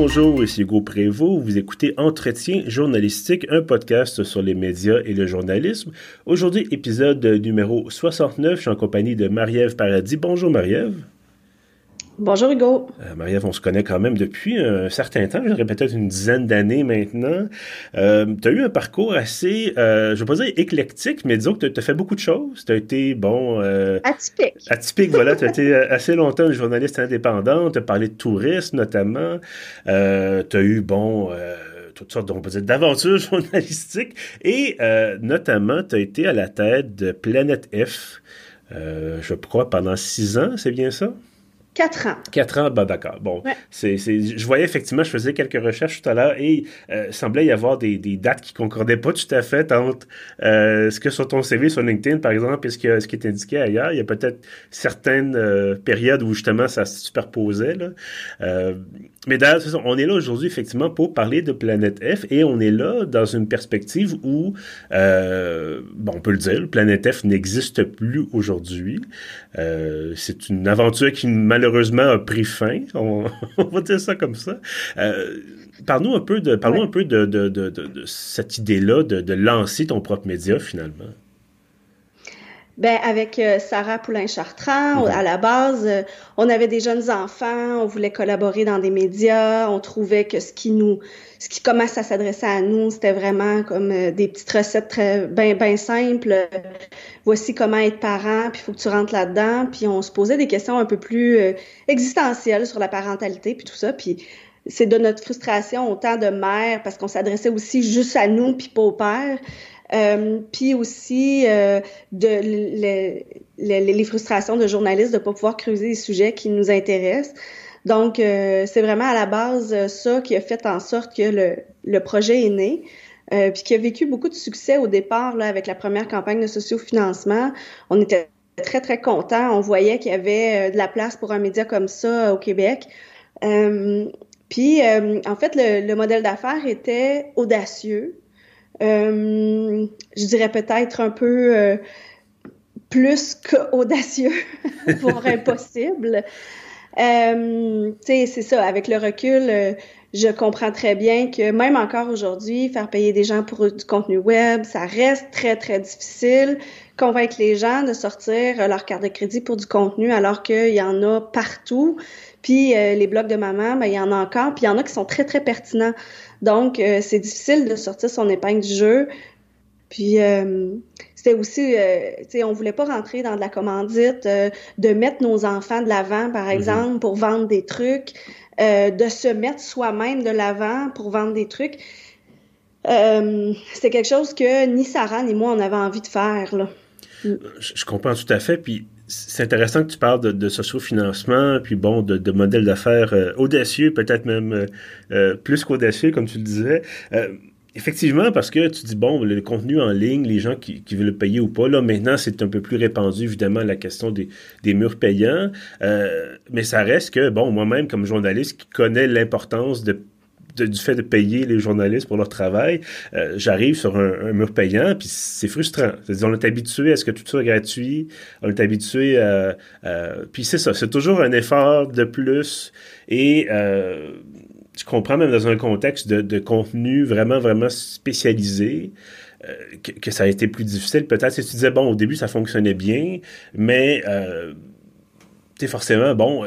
Bonjour, ici Hugo Prévost. Vous écoutez Entretien journalistique, un podcast sur les médias et le journalisme. Aujourd'hui, épisode numéro 69. Je suis en compagnie de Marie-Ève Paradis. Bonjour Marie-Ève. Bonjour Hugo. Euh, Marie-Ève, on se connaît quand même depuis un certain temps, je dirais peut-être une dizaine d'années maintenant. Euh, tu as eu un parcours assez, euh, je ne veux pas dire éclectique, mais disons que tu as fait beaucoup de choses. Tu as été, bon... Atypique. Atypique, voilà. Tu as été assez longtemps une journaliste indépendante, tu as parlé de tourisme notamment. Tu as eu, bon toutes sortes d'aventures journalistiques et notamment tu as été à la tête de Planète F, je crois, pendant six ans, c'est bien ça? Quatre ans. Quatre ans, ben d'accord. Bon, c'est, je voyais effectivement, je faisais quelques recherches tout à l'heure et euh, il semblait y avoir des, des, dates qui concordaient pas tout à fait entre euh, ce que sur ton CV sur LinkedIn, par exemple, et ce, ce qui est indiqué ailleurs. Il y a peut-être certaines euh, périodes où justement ça se superposait. Là. Mais d'ailleurs, on est là aujourd'hui effectivement pour parler de Planète F et on est là dans une perspective où, bon, on peut le dire, Planète F n'existe plus aujourd'hui. c'est une aventure qui malheureusement a pris fin. On, va dire ça comme ça. Euh, parle-nous un peu de, parlons un peu de, de, de, de cette idée-là de, lancer ton propre média finalement. Ben avec euh, Sarah Poulain-Chartrand, à la base, euh, on avait des jeunes enfants, on voulait collaborer dans des médias, on trouvait que ce qui nous, ce qui commence à s'adresser à nous, c'était vraiment comme euh, des petites recettes très bien ben simples. voici comment être parent, puis il faut que tu rentres là-dedans, puis on se posait des questions un peu plus existentielles sur la parentalité, puis tout ça, puis c'est de notre frustration autant de mère parce qu'on s'adressait aussi juste à nous puis pas au père euh, puis aussi euh, de les frustrations de journalistes de pas pouvoir creuser des sujets qui nous intéressent. Donc, euh, c'est vraiment à la base ça qui a fait en sorte que le, le projet est né. puis qui a vécu beaucoup de succès au départ là, avec la première campagne de sociofinancement. On était très, très contents. On voyait qu'il y avait de la place pour un média comme ça au Québec. puis, en fait, le, le modèle d'affaires était audacieux. Euh, je dirais peut-être un peu euh, plus qu'audacieux, pour impossible. Euh, c'est ça, avec le recul, euh, je comprends très bien que même encore aujourd'hui, faire payer des gens pour du contenu web, ça reste très, très difficile. Convaincre les gens de sortir leur carte de crédit pour du contenu alors qu'il y en a partout. Puis les blogs de maman, ben, il y en a encore. Puis il y en a qui sont très, très pertinents. Donc, euh, c'est difficile de sortir son épingle du jeu. Puis, euh, c'était aussi, euh, tu sais, on voulait pas rentrer dans de la commandite, de mettre nos enfants de l'avant, par mhm. exemple, pour vendre des trucs, de se mettre soi-même de l'avant pour vendre des trucs. c'était quelque chose que ni Sarah ni moi, on avait envie de faire, là. Je comprends tout à fait. Puis c'est intéressant que tu parles de, de sociofinancement, puis bon, de, modèles d'affaires euh, audacieux, peut-être même euh, euh, plus qu'audacieux, comme tu le disais. effectivement, parce que tu dis, bon, le contenu en ligne, les gens qui, veulent le payer ou pas, là, maintenant, c'est un peu plus répandu, évidemment, la question des, des murs payants. mais ça reste que, bon, moi-même, comme journaliste qui connais l'importance de du fait de payer les journalistes pour leur travail, euh, j'arrive sur un, mur payant, puis c'est frustrant. C'est-à-dire, on est habitué à ce que tout soit gratuit, on est habitué à... puis c'est ça, c'est toujours un effort de plus, et euh, je comprends même dans un contexte de, contenu vraiment, vraiment spécialisé, euh, que, ça a été plus difficile. Peut-être si tu disais, bon, au début, ça fonctionnait bien, mais... Euh, tu forcément, bon,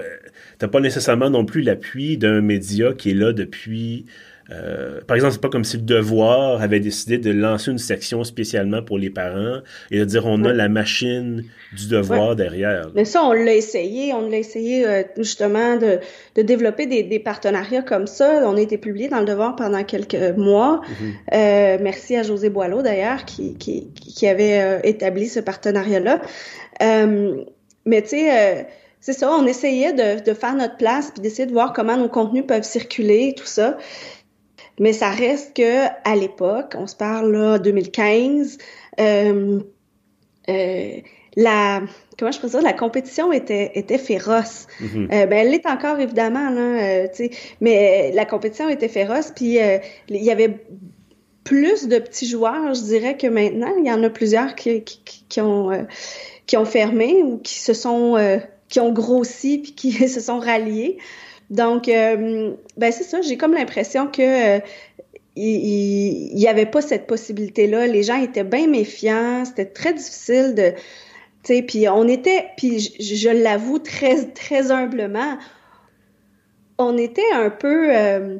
t'as pas nécessairement non plus l'appui d'un média qui est là depuis. Euh, par exemple, c'est pas comme si le Devoir avait décidé de lancer une section spécialement pour les parents et de dire on a la machine du Devoir derrière. Mais ça, on l'a essayé. On l'a essayé euh, justement de, de développer des, des, partenariats comme ça. On a été publié dans le Devoir pendant quelques mois. Mhm. euh, merci à José Boileau d'ailleurs qui, qui, qui avait euh, établi ce partenariat-là. Euh, mais tu sais c'est ça, on essayait de, de, faire notre place puis d'essayer de voir comment nos contenus peuvent circuler, tout ça. Mais ça reste que à l'époque, on se parle là 2015, euh, euh, la comment je peux dire, la compétition était était féroce. Mm-hmm. euh, ben elle l'est encore évidemment là, mais la compétition était féroce puis il y avait plus de petits joueurs, je dirais que maintenant, il y en a plusieurs qui, qui, qui ont qui ont fermé ou qui se sont qui ont grossi puis qui se sont ralliés. Donc, ben c'est ça, j'ai comme l'impression que il n'y avait pas cette possibilité-là. Les gens étaient bien méfiants. C'était très difficile de, tu sais, puis on était, puis je, l'avoue très très humblement, on était un peu, euh,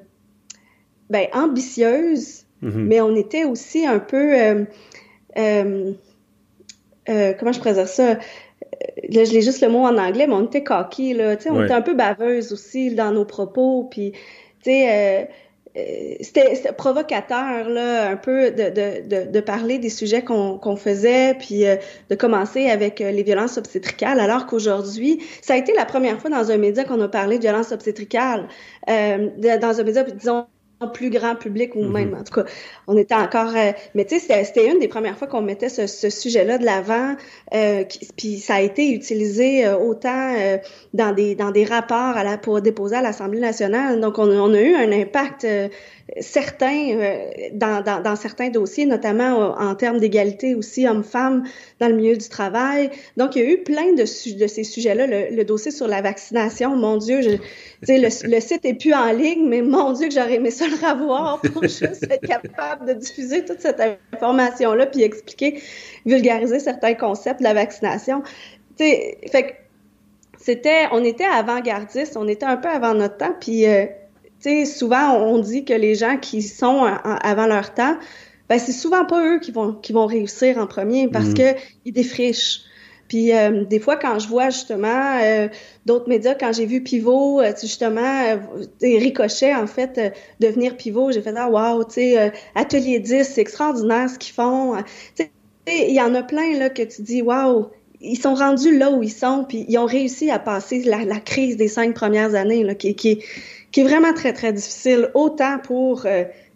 ben ambitieuse, mm-hmm. mais on était aussi un peu, euh, euh, comment je pourrais dire ça? Là, je l'ai juste le mot en anglais, mais on était cocky, là, tu sais, on était un peu baveuse aussi dans nos propos, puis, tu sais, euh, c'était provocateur là un peu de, de, de, parler des sujets qu'on faisait puis euh, de commencer avec euh, les violences obstétricales alors qu'aujourd'hui ça a été la première fois dans un média qu'on a parlé de violences obstétricales dans un média disons plus grand public ou même, mm-hmm. en tout cas, on était encore... Euh, mais tu sais, c'était une des premières fois qu'on mettait ce, ce sujet-là de l'avant, euh, puis ça a été utilisé euh, autant euh, dans des dans des rapports à la, pour déposer à l'Assemblée nationale. Donc, on, on, a eu un impact certains dans, dans, dans, certains dossiers, notamment en termes d'égalité aussi homme-femme dans le milieu du travail. Donc, il y a eu plein de, de ces sujets-là. Le, le, dossier sur la vaccination, mon Dieu, je, le, le site est plus en ligne, mais mon Dieu que j'aurais aimé ça le revoir pour juste être capable de diffuser toute cette information-là puis expliquer, vulgariser certains concepts de la vaccination. sais, fait que c'était, on était avant-gardiste, on était un peu avant notre temps, puis euh, sais, souvent on dit que les gens qui sont avant leur temps, ben c'est souvent pas eux qui vont qui vont réussir en premier parce mmh. que ils défrichent. Puis euh, des fois, quand je vois justement euh, d'autres médias, quand j'ai vu Pivot, euh, justement, Ricochet, en fait, devenir Pivot, j'ai fait « Ah, wow, tu sais, Atelier 10, c'est extraordinaire ce qu'ils font. » Tu sais, il y en a plein, là, que tu dis « Wow, ils sont rendus là où ils sont, puis ils ont réussi à passer la, la crise des cinq premières années, là, qui, qui, qui, est vraiment très, très difficile, autant pour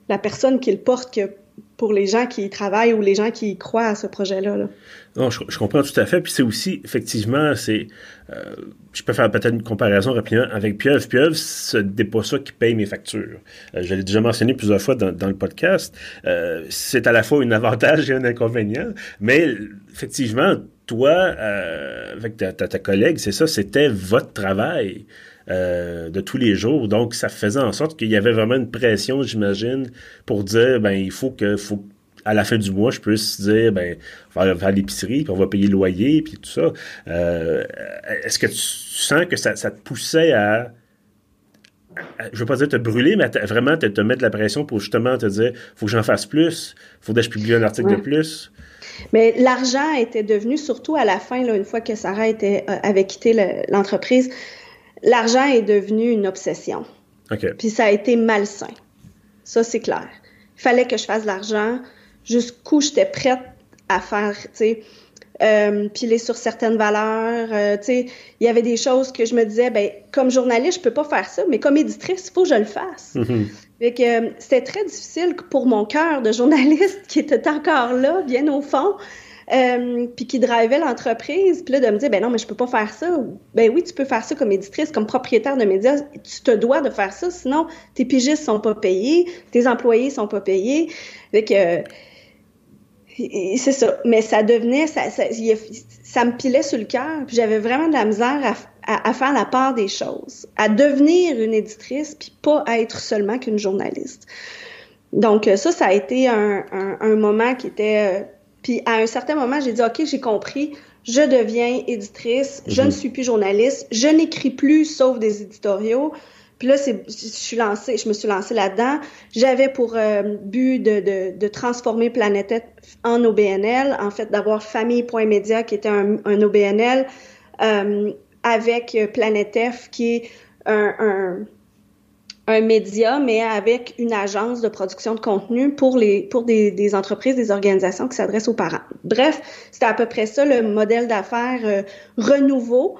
la personne qui le porte que pour les gens qui y travaillent ou les gens qui croient à ce projet-là. Là. Non, je, comprends tout à fait. Puis c'est aussi, effectivement, c'est. Euh, je peux faire peut-être une comparaison rapidement avec Pieuvre. Pieuvre, ce n'est pas ça qui paye mes factures. Euh, je l'ai déjà mentionné plusieurs fois dans, dans le podcast. Euh, c'est à la fois un avantage et un inconvénient. Mais effectivement, toi, euh, avec ta, ta collègue, c'est ça, c'était votre travail. Euh, de tous les jours. Donc, ça faisait en sorte qu'il y avait vraiment une pression, j'imagine, pour dire, ben, il faut que, faut à la fin du mois, je puisse dire, ben, on va faire l'épicerie, puis on va payer le loyer, puis tout ça. Euh, est-ce que tu sens que ça, te poussait à, je veux pas dire te brûler, mais vraiment te, te, mettre de la pression pour justement te dire, faut que j'en fasse plus, faut que je publie un article de plus? Mais l'argent était devenu, surtout à la fin, là, une fois que Sarah était, euh, avait quitté l'entreprise, l'argent est devenu une obsession. Puis ça a été malsain. Ça, c'est clair. Il fallait que je fasse de l'argent jusqu'où j'étais prête à faire, tu sais, euh, piler sur certaines valeurs. Euh, tu sais, il y avait des choses que je me disais, ben, comme journaliste, je peux pas faire ça, mais comme éditrice, il faut que je le fasse. Mm que euh, c'était très difficile pour mon cœur de journaliste qui était encore là, bien au fond, euh, puis qui drivait l'entreprise, puis là de me dire ben non mais je peux pas faire ça. Ben oui tu peux faire ça comme éditrice, comme propriétaire de médias, tu te dois de faire ça, sinon tes pigistes sont pas payés, tes employés sont pas payés. Fait que c'est ça, mais ça devenait ça, me pilait sur le cœur, puis j'avais vraiment de la misère à, faire la part des choses, à devenir une éditrice, puis pas à être seulement qu'une journaliste. Donc ça, ça a été un moment qui était euh, puis à un certain moment, j'ai dit, OK, j'ai compris, je deviens éditrice, je ne mhm. suis plus journaliste, je n'écris plus sauf des éditoriaux. Puis là, c'est, je suis lancée, je me suis lancée là-dedans. J'avais pour euh, but de, de, de, transformer Planète en OBNL, en fait, d'avoir Famille.media qui était un, un OBNL euh, avec Planète F qui est un, un un média, mais avec une agence de production de contenu pour les pour des, des entreprises, des organisations qui s'adressent aux parents. Bref, c'était à peu près ça le modèle d'affaires euh, renouveau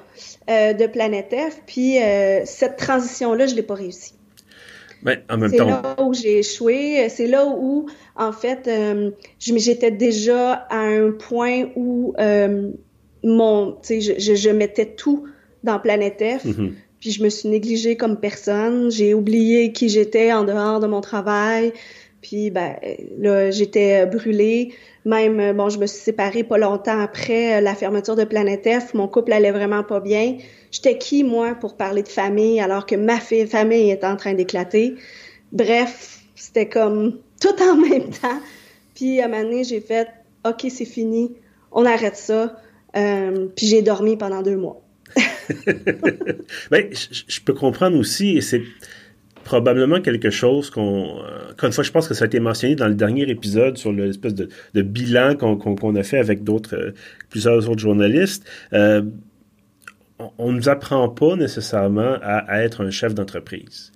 euh, de Planète F. Puis euh, cette transition-là, je l'ai pas réussi. Mais en même c'est là où j'ai échoué. C'est là où, en fait, j'étais déjà à un point où mon, tu sais, je, je, mettais tout dans Planète F. Mm-hmm. Puis je me suis négligée comme personne. J'ai oublié qui j'étais en dehors de mon travail. Puis ben là, j'étais brûlée. Même, bon, je me suis séparée pas longtemps après la fermeture de Planète F. Mon couple allait vraiment pas bien. J'étais qui, moi, pour parler de famille alors que ma famille est en train d'éclater? Bref, c'était comme tout en même temps. Puis à un moment donné, j'ai fait OK, c'est fini, on arrête ça. Euh, puis j'ai dormi pendant deux mois. ben, je peux comprendre aussi, et c'est probablement quelque chose qu'on. Euh, encore une fois, je pense que ça a été mentionné dans le dernier épisode sur l'espèce de, de, bilan qu'on a fait avec d'autres, euh, plusieurs autres journalistes. on ne nous apprend pas nécessairement à être un chef d'entreprise.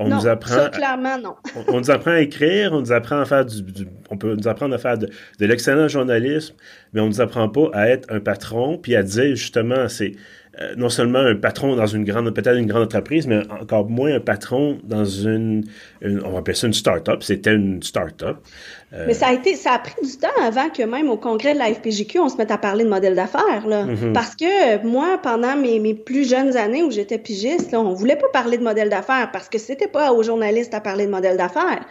On nous apprend. clairement, non. on, nous apprend à écrire, on nous apprend à faire du, on peut nous apprendre à faire de, l'excellent journalisme, mais on nous apprend pas à être un patron, puis à dire justement, c'est euh, non seulement un patron dans une grande, peut-être une grande entreprise, mais encore moins un patron dans une, on va appeler ça une start-up. C'était une start-up. Euh, mais ça a été, ça a pris du temps avant que même au congrès de la FPJQ, on se mette à parler de modèle d'affaires, là. Mm-hmm. Parce que moi, pendant mes, mes plus jeunes années où j'étais pigiste, là, on voulait pas parler de modèle d'affaires parce que c'était pas aux journalistes à parler de modèle d'affaires.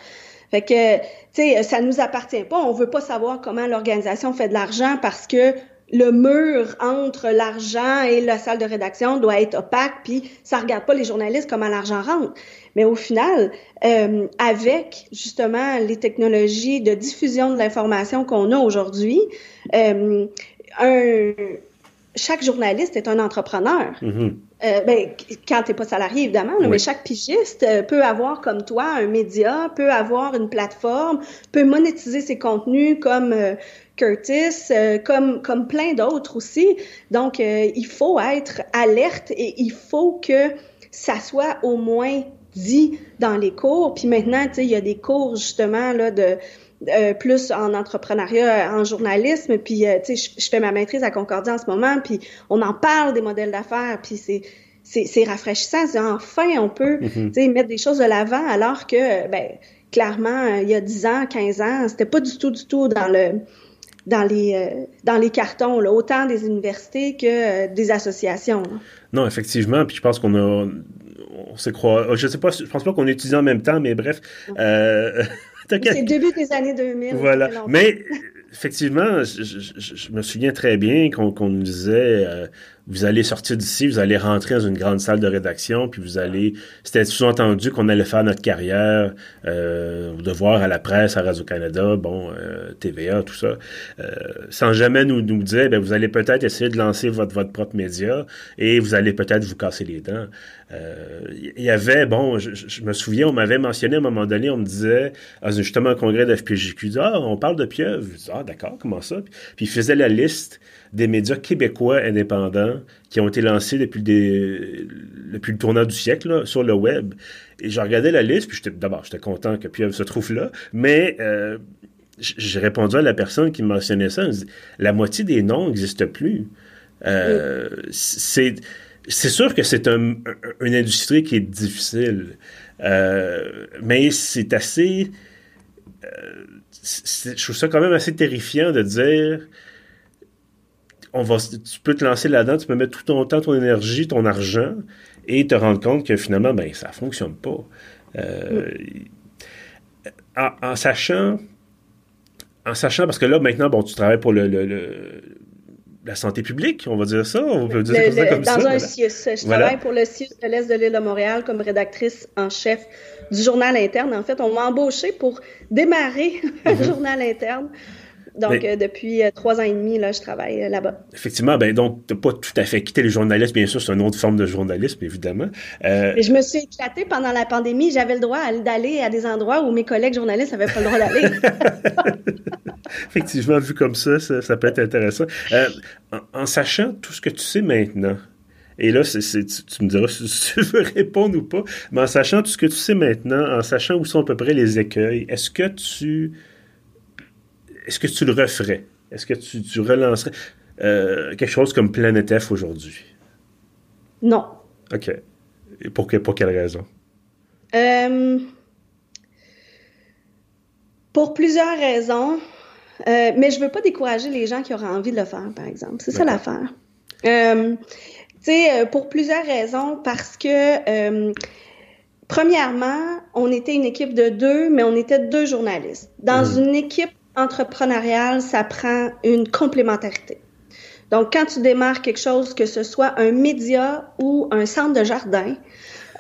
Fait que, tu sais, ça nous appartient pas. On veut pas savoir comment l'organisation fait de l'argent parce que le mur entre l'argent et la salle de rédaction doit être opaque, puis ça regarde pas les journalistes comment l'argent rentre. Mais au final, euh, avec justement les technologies de diffusion de l'information qu'on a aujourd'hui, euh, un, chaque journaliste est un entrepreneur. Mm-hmm. euh, ben, quand tu n'es pas salarié, évidemment, mais chaque pigiste euh, peut avoir comme toi un média, peut avoir une plateforme, peut monétiser ses contenus comme euh, Curtis, euh, comme, comme plein d'autres aussi. Donc, euh, il faut être alerte et il faut que ça soit au moins dit dans les cours. Puis maintenant, tu sais, il y a des cours justement là de euh, plus en entrepreneuriat, en journalisme. Puis, tu sais, je, fais ma maîtrise à Concordia en ce moment, puis on en parle des modèles d'affaires, puis c'est c'est rafraîchissant. Enfin, on peut tu sais, mettre des choses de l'avant alors que, ben, clairement, il y a 10 ans, 15 ans, c'était pas du tout, du tout dans le dans les, euh, dans les cartons, là, autant des universités que euh, des associations. Non, effectivement. Puis je pense qu'on a. On s'est croit. Je sais pas, je pense pas qu'on étudie en même temps, mais bref. Euh, c'est le début des années 2000. Voilà. Mais effectivement, je, me souviens très bien qu'on nous disait vous allez sortir d'ici, vous allez rentrer dans une grande salle de rédaction, puis vous allez... C'était sous-entendu qu'on allait faire notre carrière, euh, devoir à la presse, à Radio-Canada, bon, euh, TVA, tout ça, euh, sans jamais nous, nous dire, ben, vous allez peut-être essayer de lancer votre, votre propre média et vous allez peut-être vous casser les dents. Il euh, y avait, bon, je, me souviens, on m'avait mentionné à un moment donné, on me disait, ah, justement, un congrès de FPJQ, ah, on parle de pieuvre. Ah, d'accord, comment ça? Puis il faisait la liste des médias québécois indépendants qui ont été lancés depuis le, depuis le tournant du siècle sur le web. Et je regardais la liste, puis d'abord, j'étais content que Pieuvre se trouve là, mais euh, j'ai répondu à la personne qui mentionnait ça, la moitié des noms n'existent plus. Euh, c'est c'est sûr que c'est un, une industrie qui est difficile, euh, mais c'est assez. je trouve ça quand même assez terrifiant de dire on va, tu peux te lancer là-dedans, tu peux mettre tout ton temps, ton énergie, ton argent, et te rendre compte que finalement, ben, ça fonctionne pas. Euh, en, sachant, en sachant, parce que là, maintenant, bon, tu travailles pour le, la santé publique, on va dire ça, on peut dire ça comme dans un CIUS. Je travaille pour le CIUS de l'Est de l'île de Montréal comme rédactrice en chef du journal interne. En fait, on m'a embauché pour démarrer un mhm. journal interne. Donc, euh, depuis euh, trois ans et demi, là, je travaille euh, là-bas. Effectivement, ben donc, tu n'as pas tout à fait quitté le journalisme. Bien sûr, c'est une autre forme de journalisme, évidemment. Mais je me suis éclatée pendant la pandémie. J'avais le droit d'aller à des endroits où mes collègues journalistes n'avaient pas le droit d'aller. Effectivement, vu comme ça, ça, peut être intéressant. en, sachant tout ce que tu sais maintenant, et là, tu, me diras si tu veux répondre ou pas, mais en sachant tout ce que tu sais maintenant, en sachant où sont à peu près les écueils, est-ce que tu est-ce que tu le referais? Est-ce que tu, relancerais euh, quelque chose comme Planète F aujourd'hui? Non. OK. Et pour, pour quelle raison? Euh, pour plusieurs raisons. Euh, mais je ne veux pas décourager les gens qui auraient envie de le faire, par exemple. C'est ça l'affaire. tu sais, pour plusieurs raisons, parce que premièrement, on était une équipe de deux, mais on était deux journalistes. Dans mhm. une équipe entrepreneuriale, ça prend une complémentarité. Donc, quand tu démarres quelque chose, que ce soit un média ou un centre de jardin,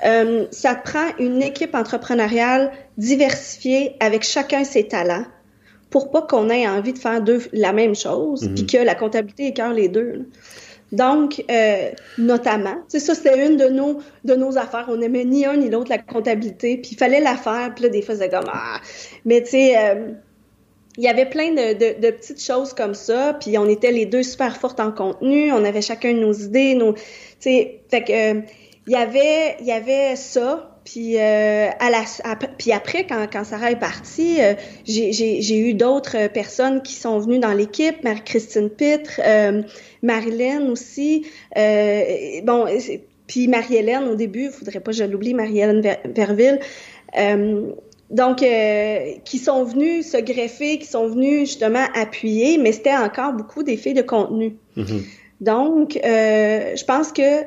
euh, ça te prend une équipe entrepreneuriale diversifiée avec chacun ses talents pour pas qu'on ait envie de faire deux, la même chose, mhm. puis que la comptabilité écœure les deux. Donc, euh, notamment, c'est ça, c'était une de nos, de nos affaires. On n'aimait ni un ni l'autre la comptabilité, puis il fallait la faire, puis là, des fois, c'était comme, ah! Mais tu sais, euh, il y avait plein de, de, de, petites choses comme ça, puis on était les deux super fortes en contenu, on avait chacun nos idées, nos, tu sais, fait que, euh, il y avait, il y avait ça, puis, euh, à la, puis après, quand, quand Sarah est partie, euh, j'ai eu d'autres personnes qui sont venues dans l'équipe, Marie-Christine Pitre, euh, Marilyn aussi. Euh, bon, puis Marie-Hélène au début, il faudrait pas que je l'oublie, Marie-Hélène Verville. Donc, qui sont venues se greffer, qui sont venues justement appuyer, mais c'était encore beaucoup des filles de contenu. Mm-hmm. Donc, je pense que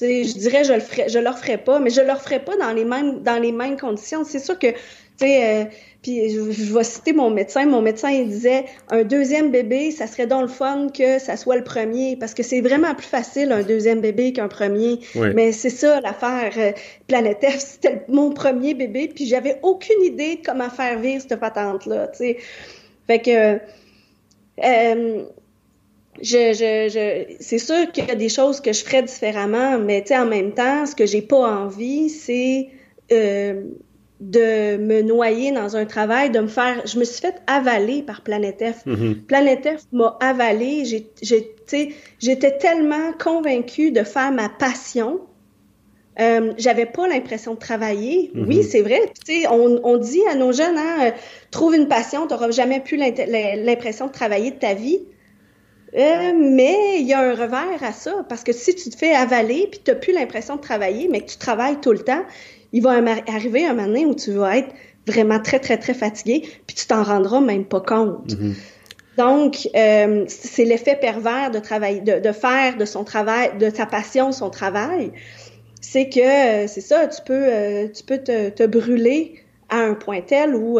je dirais je le ferais, je leur ferais pas, mais je leur ferais pas dans les mêmes dans les mêmes conditions. C'est sûr que tu sais euh, puis je, vais citer mon médecin. Mon médecin il disait un deuxième bébé, ça serait dans le fun que ça soit le premier parce que c'est vraiment plus facile un deuxième bébé qu'un premier. Mais c'est ça l'affaire. Euh, Planète F, c'était mon premier bébé, puis j'avais aucune idée de comment faire vivre cette patente là. Tu sais, fait que euh, je, je, je c'est sûr qu'il y a des choses que je ferais différemment, mais tu sais, en même temps, ce que j'ai pas envie, c'est euh, de me noyer dans un travail, de me faire. Je me suis fait avaler par Planète F. Mm-hmm. Planète F m'a avalé. J'étais tellement convaincue de faire ma passion. Euh, j'avais pas l'impression de travailler. Oui, mm-hmm. c'est vrai. On, on, dit à nos jeunes, hein, euh, trouve une passion, tu n'auras jamais plus l'impression de travailler de ta vie. Euh, mais il y a un revers à ça, parce que si tu te fais avaler puis tu n'as plus l'impression de travailler, mais que tu travailles tout le temps, il va arriver un moment où tu vas être vraiment très, très, très fatigué, puis tu t'en rendras même pas compte. Mm-hmm. Donc, euh, c'est l'effet pervers de travailler, de, faire de son travail, de sa passion son travail. C'est que, euh, c'est ça, tu peux, tu peux te, te, brûler à un point tel où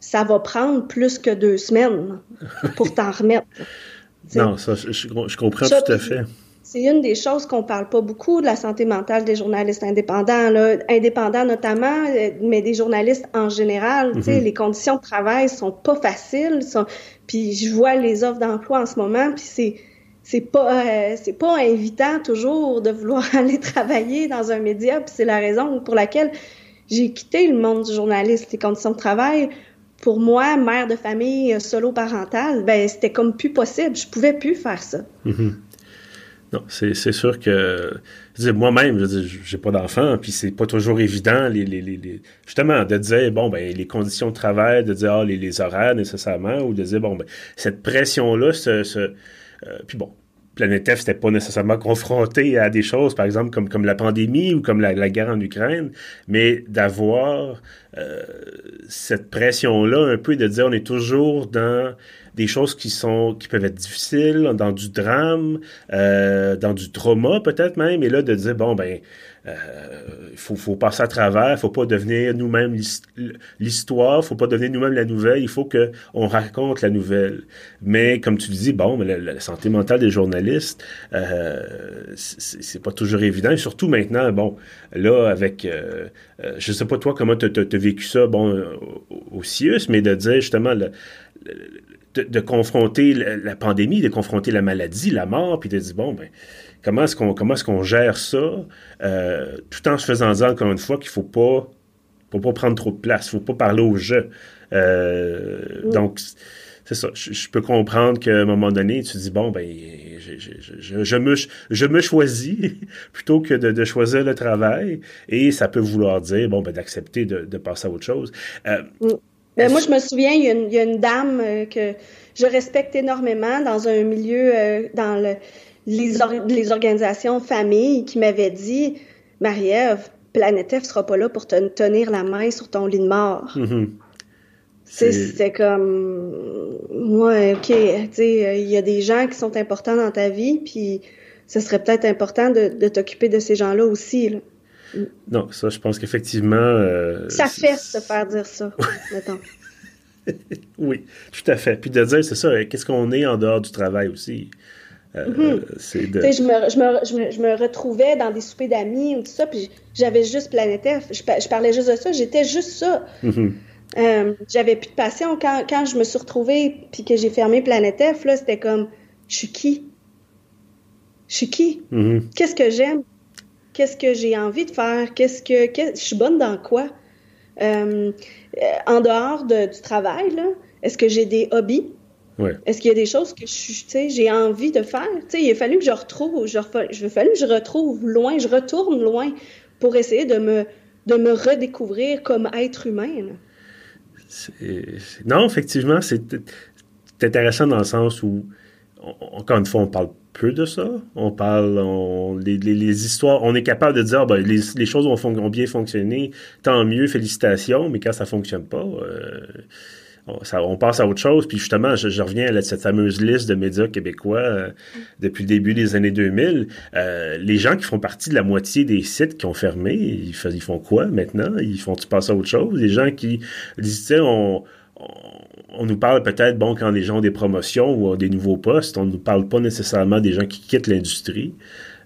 ça va prendre plus que deux semaines pour t'en remettre. Non, ça, je, comprends tout à fait. C'est une des choses qu'on parle pas beaucoup de la santé mentale des journalistes indépendants, là, indépendants notamment, euh, mais des journalistes en général. Mm-hmm. Les conditions de travail sont pas faciles. Sont... Puis je vois les offres d'emploi en ce moment, puis c'est c'est pas euh, c'est pas invitant toujours de vouloir aller travailler dans un média. Puis c'est la raison pour laquelle j'ai quitté le monde du journaliste, les conditions de travail pour moi, mère de famille euh, solo parentale, ben c'était comme plus possible. Je pouvais plus faire ça. Mm-hmm. Non, c'est sûr que moi-même, je j'ai pas d'enfant, puis c'est pas toujours évident, les, les, les, justement, de dire bon ben les conditions de travail, de dire ah, les, horaires nécessairement, ou de dire bon ben cette pression là, ce, ce euh, puis bon, Planète F, c'était pas nécessairement confronté à des choses, par exemple, comme, comme la pandémie ou comme la, guerre en Ukraine, mais d'avoir euh, cette pression-là, un peu de dire on est toujours dans des choses qui sont qui peuvent être difficiles, dans du drame, euh, dans du trauma peut-être même, et là de dire bon ben il euh, faut, faut, passer à travers, il faut pas devenir nous-mêmes l'histoire, faut pas devenir nous-mêmes la nouvelle, il faut que on raconte la nouvelle. Mais comme tu dis, bon, la, santé mentale des journalistes, euh, c'est pas toujours évident, et surtout maintenant, bon, là, avec, euh, euh je sais pas toi comment tu as, vécu ça, bon, au, CIUS, mais de dire justement, de, confronter la, pandémie, de confronter la maladie, la mort, puis de dire, bon, ben, comment est-ce qu'on comment est-ce qu'on gère ça, euh, tout en se faisant dire encore une fois qu'il faut pas faut pas prendre trop de place, faut pas parler au jeu. Euh, donc c'est ça. Je, peux comprendre qu'à un moment donné, tu dis bon ben je, je, me je me choisis plutôt que de, choisir le travail et ça peut vouloir dire bon ben d'accepter de, passer à autre chose. Euh, ben, moi je me souviens il y a une, il y a une dame que je respecte énormément dans un milieu dans le les, organisations familles qui m'avaient dit Marie-Ève, Planète F sera pas là pour te tenir la main sur ton lit de mort. Mm-hmm. C'était comme, ouais, ok, il y a des gens qui sont importants dans ta vie, puis ce serait peut-être important de, t'occuper de ces gens-là aussi. Non, ça, je pense qu'effectivement. Euh, ça fait se faire dire ça, mettons. oui, tout à fait. Puis de dire, c'est ça, qu'est-ce qu'on est en dehors du travail aussi? Euh, mhm. de... je, me, je, me, je, me, retrouvais dans des soupers d'amis ou tout ça, puis j'avais juste Planète F. Je, parlais juste de ça, j'étais juste ça. Mhm. Euh, j'avais plus de passion. Quand, quand, je me suis retrouvée puis que j'ai fermé Planète F, là, c'était comme, je suis qui? Je suis qui? Mhm. Qu'est-ce que j'aime? Qu'est-ce que j'ai envie de faire? Qu'est-ce que, je suis bonne dans quoi? Euh, en dehors de, du travail, est-ce que j'ai des hobbies? Est-ce qu'il y a des choses que j'ai envie de faire? il a fallu que je retrouve, je, il fallu que je retrouve loin, je retourne loin pour essayer de me, de me redécouvrir comme être humain. Non, effectivement, c'est intéressant dans le sens où, encore une fois, on parle peu de ça. On parle, les, histoires, on est capable de dire, ben, les, choses ont, bien fonctionné, tant mieux, félicitations, mais quand ça fonctionne pas, euh, on, passe à autre chose. Puis justement, je, reviens à cette fameuse liste de médias québécois euh, depuis le début des années 2000. Euh, les gens qui font partie de la moitié des sites qui ont fermé, ils, font quoi maintenant? Ils font-tu passer à autre chose? Les gens qui disent, on, on, nous parle peut-être, bon, quand les gens ont des promotions ou des nouveaux postes, on ne nous parle pas nécessairement des gens qui quittent l'industrie,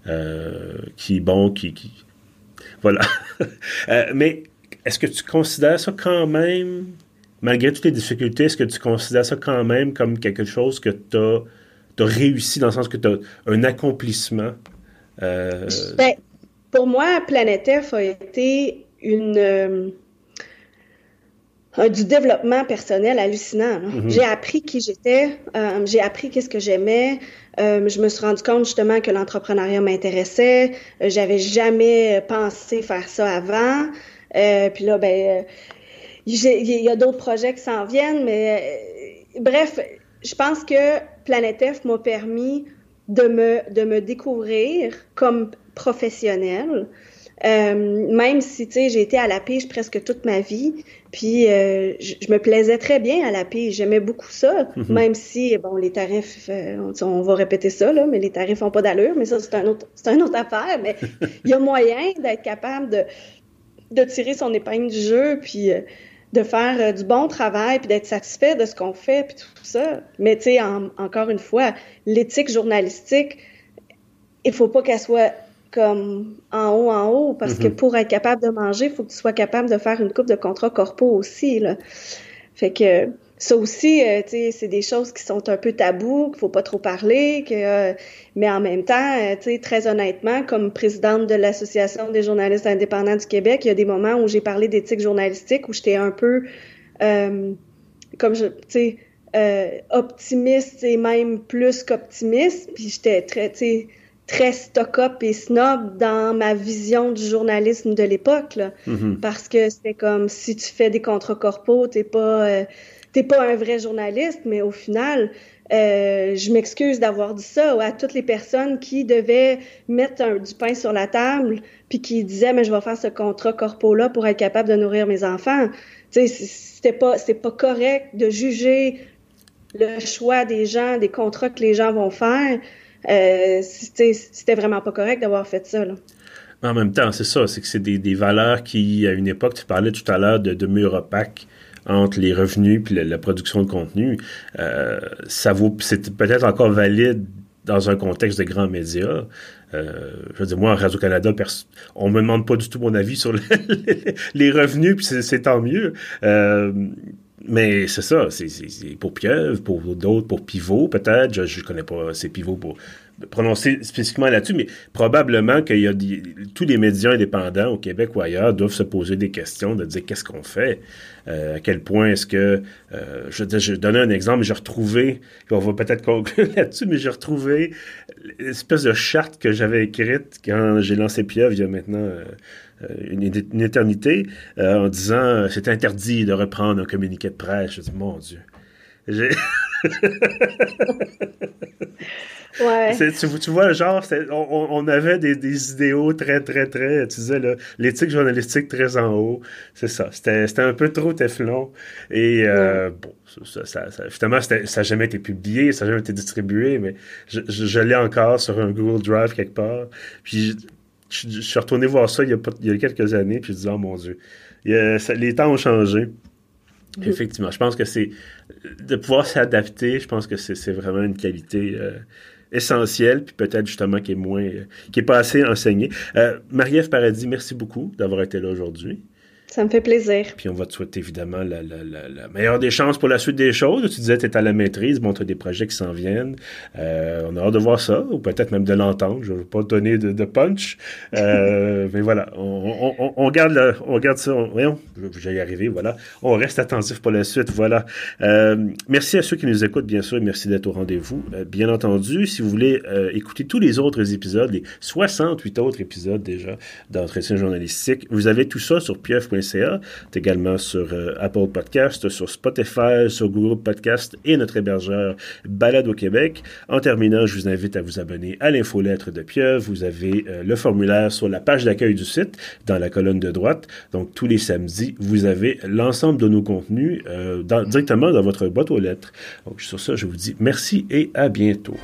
euh, qui, bon, qui... Voilà. mais est-ce que tu considères ça quand même malgré toutes les difficultés, est-ce que tu considères ça quand même comme quelque chose que tu as, réussi dans le sens que tu as un accomplissement? Euh, ben, pour moi, Planète F a été une, euh, du développement personnel hallucinant. Mm-hmm. J'ai appris qui j'étais, euh, j'ai appris qu'est-ce que j'aimais. je me suis rendu compte justement que l'entrepreneuriat m'intéressait. J'avais jamais pensé faire ça avant. puis là, ben, il y a d'autres projets qui s'en viennent, mais euh, bref, je pense que Planète F m'a permis de me, de me découvrir comme professionnelle. Euh, même si, tu sais, j'ai été à la pige presque toute ma vie, puis euh, je, me plaisais très bien à la pige, j'aimais beaucoup ça, mm-hmm. même si, bon, les tarifs, on, va répéter ça, là, mais les tarifs n'ont pas d'allure, mais ça, c'est un autre, c'est une autre affaire, mais il y a moyen d'être capable de, de tirer son épingle du jeu, puis de faire euh, du bon travail, puis d'être satisfait de ce qu'on fait, puis tout ça. Mais tu sais, encore une fois, l'éthique journalistique, il faut pas qu'elle soit comme en haut, en haut, parce que mm-hmm. pour être capable de manger, il faut que tu sois capable de faire une coupe de contrats corpo aussi. Là. Fait que ça aussi, euh, c'est des choses qui sont un peu tabous, qu'il faut pas trop parler, que, euh, mais en même temps, euh, tu sais, très honnêtement, comme présidente de l'Association des journalistes indépendants du Québec, il y a des moments où j'ai parlé d'éthique journalistique, où j'étais un peu, comme je, tu sais, optimiste et même plus qu'optimiste, puis j'étais très, tu sais, très stock-up et snob dans ma vision du journalisme de l'époque, mm-hmm. parce que c'était comme si tu fais des contrats corpaux, t'es pas t'es pas un vrai journaliste, mais au final, euh, je m'excuse d'avoir dit ça à toutes les personnes qui devaient mettre du pain sur la table, puis qui disaient mais je vais faire ce contrat corpo là pour être capable de nourrir mes enfants. Tu sais, c'était pas c'est pas correct de juger le choix des gens, des contrats que les gens vont faire. Euh, c'était vraiment pas correct d'avoir fait ça. Là. En même temps, c'est ça, c'est que c'est des, des, valeurs qui, à une époque, tu parlais tout à l'heure de, de murs opaques entre les revenus puis la, production de contenu, euh, ça vaut, c'est peut-être encore valide dans un contexte de grands médias. Euh, je veux dire, moi, en Radio-Canada, on me demande pas du tout mon avis sur les, revenus, puis c'est tant mieux. Euh, mais c'est ça, c'est pour Pieuvre, pour d'autres, pour Pivot peut-être. Je, je connais pas ces pivots pour prononcer spécifiquement là-dessus, mais probablement qu'il y a tous les médias indépendants au Québec ou ailleurs doivent se poser des questions de dire qu'est-ce qu'on fait, euh, à quel point est-ce que, euh, je, je donnais un exemple, j'ai retrouvé, on va peut-être conclure là-dessus, mais j'ai retrouvé l'espèce de charte que j'avais écrite quand j'ai lancé Pieuvre il y a maintenant euh, une, éternité, en disant c'est interdit de reprendre un communiqué de presse. Je dis mon Dieu. J'ai Ouais. Tu, tu, vois, genre, on, on, avait des, des, idéaux très, très, très, tu disais, l'éthique journalistique très en haut. C'est ça. C'était un peu trop Teflon. Et euh, bon, ça, ça, ça, justement, ça n'a jamais été publié, ça n'a jamais été distribué, mais je, je, l'ai encore sur un Google Drive quelque part. Puis je, suis retourné voir ça il y a, il y a quelques années, puis je dis, oh mon Dieu, les temps ont changé. Mm-hmm. Effectivement, je pense que c'est de pouvoir s'adapter, je pense que c'est vraiment une qualité euh, essentielle, puis peut-être justement qui est moins, qui est pas assez enseignée. Euh, Marie-Ève Paradis, merci beaucoup d'avoir été là aujourd'hui. Ça me fait plaisir. Puis on va te souhaiter évidemment la, meilleure des chances pour la suite des choses. Tu disais que tu es à la maîtrise, bon, tu as des projets qui s'en viennent. Euh, on a hâte de voir ça, ou peut-être même de l'entendre. Je ne veux pas te donner de, punch. Euh, mais voilà, on, garde on garde ça. voyons, je vais y arriver, voilà. On reste attentif pour la suite, voilà. Euh, merci à ceux qui nous écoutent, bien sûr, merci d'être au rendez-vous. bien entendu, si vous voulez écouter tous les autres épisodes, les 68 autres épisodes déjà d'entretien journalistique, vous avez tout ça sur pieuf.com également sur euh, Apple Podcast, sur Spotify, sur Google Podcast et notre hébergeur Balade au Québec. En terminant, je vous invite à vous abonner à l'infolettre de Pieuvre. Vous avez euh, le formulaire sur la page d'accueil du site dans la colonne de droite. Donc, tous les samedis, vous avez l'ensemble de nos contenus euh, directement dans votre boîte aux lettres. Donc, sur ça, je vous dis merci et à bientôt.